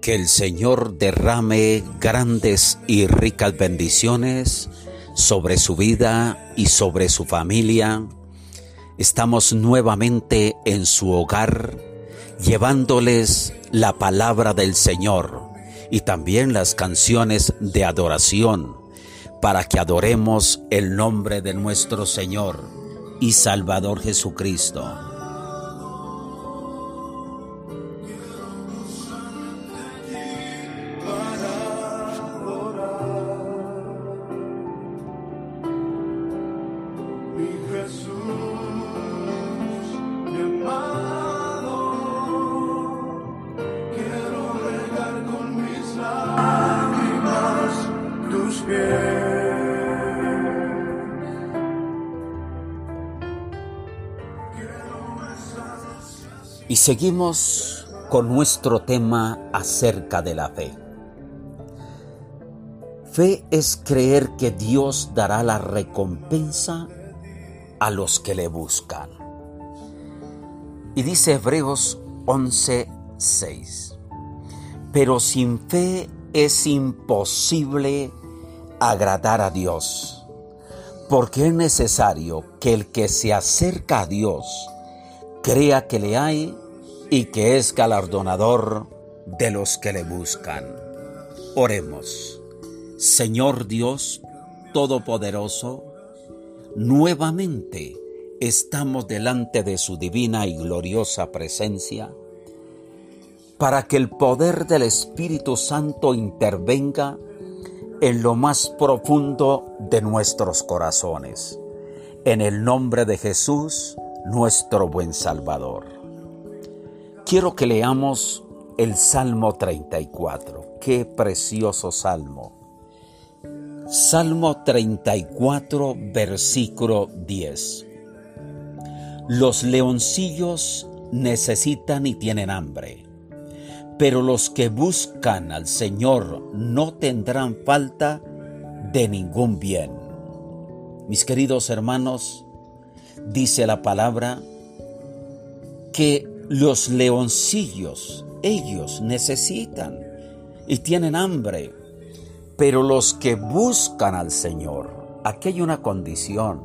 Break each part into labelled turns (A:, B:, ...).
A: Que el Señor derrame grandes y ricas bendiciones sobre su vida y sobre su familia. Estamos nuevamente en su hogar llevándoles la palabra del Señor y también las canciones de adoración para que adoremos el nombre de nuestro Señor y Salvador Jesucristo. Seguimos con nuestro tema acerca de la fe. Fe es creer que Dios dará la recompensa a los que le buscan. Y dice Hebreos 11:6, pero sin fe es imposible agradar a Dios, porque es necesario que el que se acerca a Dios crea que le hay y que es galardonador de los que le buscan. Oremos. Señor Dios Todopoderoso, nuevamente estamos delante de su divina y gloriosa presencia para que el poder del Espíritu Santo intervenga en lo más profundo de nuestros corazones. En el nombre de Jesús, nuestro buen Salvador. Quiero que leamos el Salmo 34. Qué precioso salmo. Salmo 34, versículo 10. Los leoncillos necesitan y tienen hambre, pero los que buscan al Señor no tendrán falta de ningún bien. Mis queridos hermanos, dice la palabra que los leoncillos, ellos necesitan y tienen hambre, pero los que buscan al Señor, aquí hay una condición,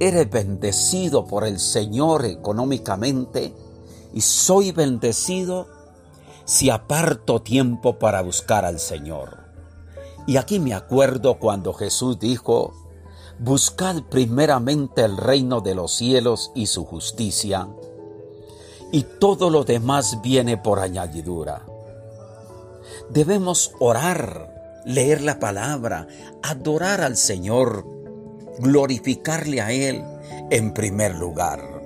A: eres bendecido por el Señor económicamente y soy bendecido si aparto tiempo para buscar al Señor. Y aquí me acuerdo cuando Jesús dijo, buscad primeramente el reino de los cielos y su justicia, y todo lo demás viene por añadidura. Debemos orar, leer la palabra, adorar al Señor, glorificarle a Él en primer lugar.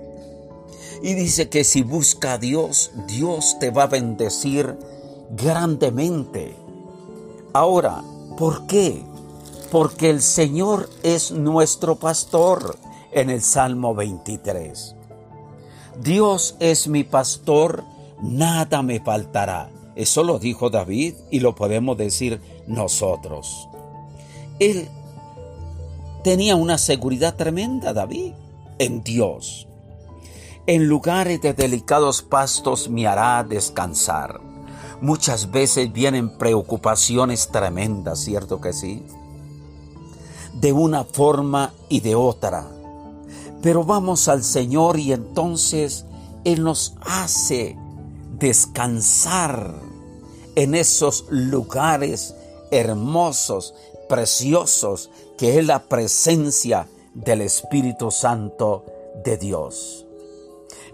A: Y dice que si busca a Dios, Dios te va a bendecir grandemente. Ahora, ¿por qué? porque el Señor es nuestro pastor en el Salmo 23. Dios es mi pastor, nada me faltará. Eso lo dijo David y lo podemos decir nosotros. Él tenía una seguridad tremenda, David, en Dios. En lugares de delicados pastos me hará descansar. Muchas veces vienen preocupaciones tremendas, ¿cierto que sí? de una forma y de otra. Pero vamos al Señor y entonces Él nos hace descansar en esos lugares hermosos, preciosos, que es la presencia del Espíritu Santo de Dios.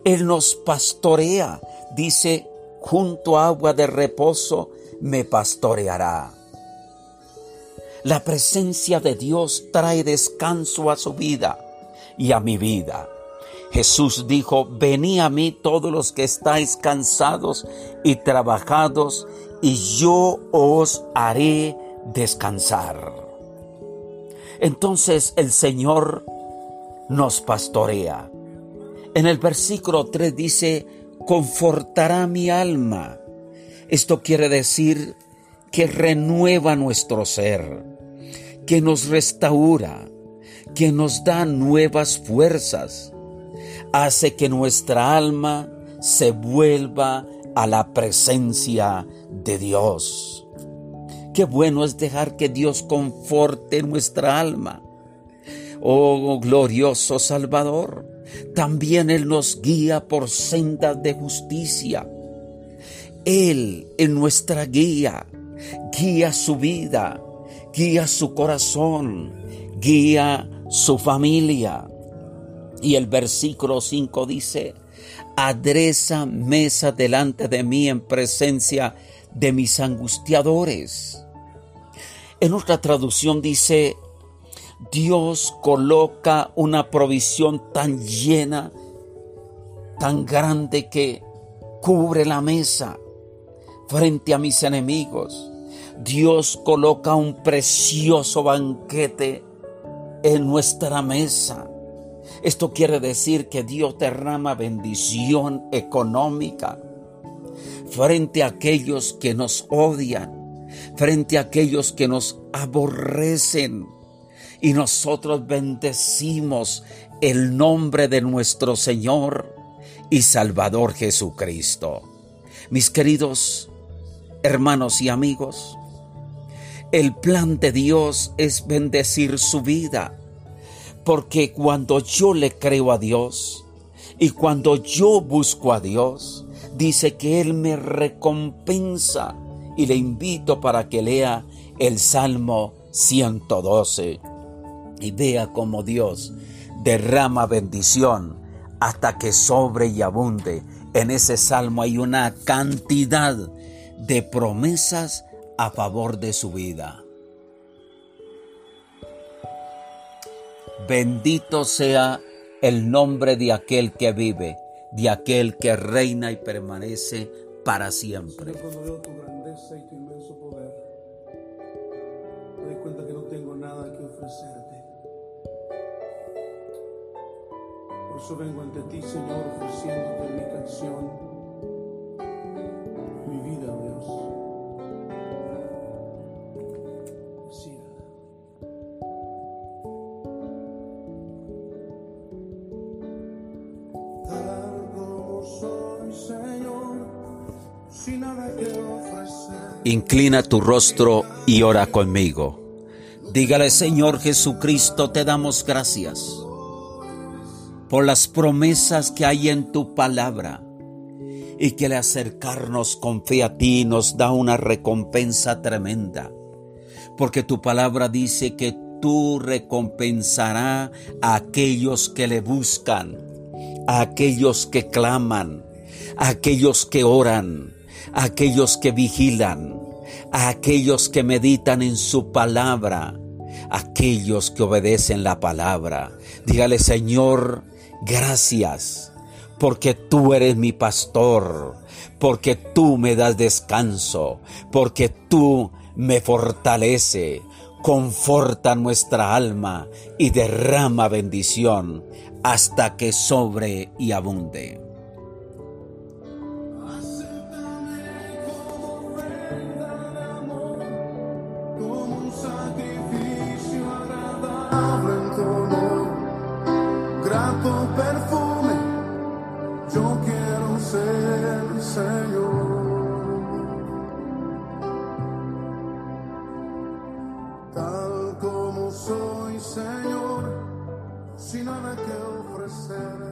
A: Él nos pastorea, dice, junto a agua de reposo me pastoreará. La presencia de Dios trae descanso a su vida y a mi vida. Jesús dijo, vení a mí todos los que estáis cansados y trabajados, y yo os haré descansar. Entonces el Señor nos pastorea. En el versículo 3 dice, confortará mi alma. Esto quiere decir que renueva nuestro ser, que nos restaura, que nos da nuevas fuerzas, hace que nuestra alma se vuelva a la presencia de Dios. Qué bueno es dejar que Dios conforte nuestra alma. Oh glorioso Salvador, también Él nos guía por sendas de justicia. Él en nuestra guía, guía su vida, guía su corazón, guía su familia. Y el versículo 5 dice, adresa mesa delante de mí en presencia de mis angustiadores. En otra traducción dice, Dios coloca una provisión tan llena, tan grande que cubre la mesa frente a mis enemigos. Dios coloca un precioso banquete en nuestra mesa. Esto quiere decir que Dios derrama bendición económica frente a aquellos que nos odian, frente a aquellos que nos aborrecen. Y nosotros bendecimos el nombre de nuestro Señor y Salvador Jesucristo. Mis queridos hermanos y amigos, el plan de Dios es bendecir su vida porque cuando yo le creo a Dios y cuando yo busco a Dios, dice que Él me recompensa y le invito para que lea el Salmo 112 y vea cómo Dios derrama bendición hasta que sobre y abunde. En ese salmo hay una cantidad de promesas a favor de su vida. Bendito sea el nombre de aquel que vive, de aquel que reina y permanece para siempre.
B: Cuando veo tu grandeza y tu inmenso poder, me doy cuenta que no tengo nada que ofrecerte. Por eso vengo ante ti, Señor, ofreciéndote mi canción,
A: Inclina tu rostro y ora conmigo. Dígale, Señor Jesucristo, te damos gracias por las promesas que hay en tu palabra y que al acercarnos con fe a ti nos da una recompensa tremenda. Porque tu palabra dice que tú recompensarás a aquellos que le buscan, a aquellos que claman, a aquellos que oran a aquellos que vigilan, a aquellos que meditan en su palabra, a aquellos que obedecen la palabra. Dígale, Señor, gracias, porque tú eres mi pastor, porque tú me das descanso, porque tú me fortalece, conforta nuestra alma y derrama bendición hasta que sobre y abunde.
B: Señor. Tal como soy, Señor, sin nada que ofrecer.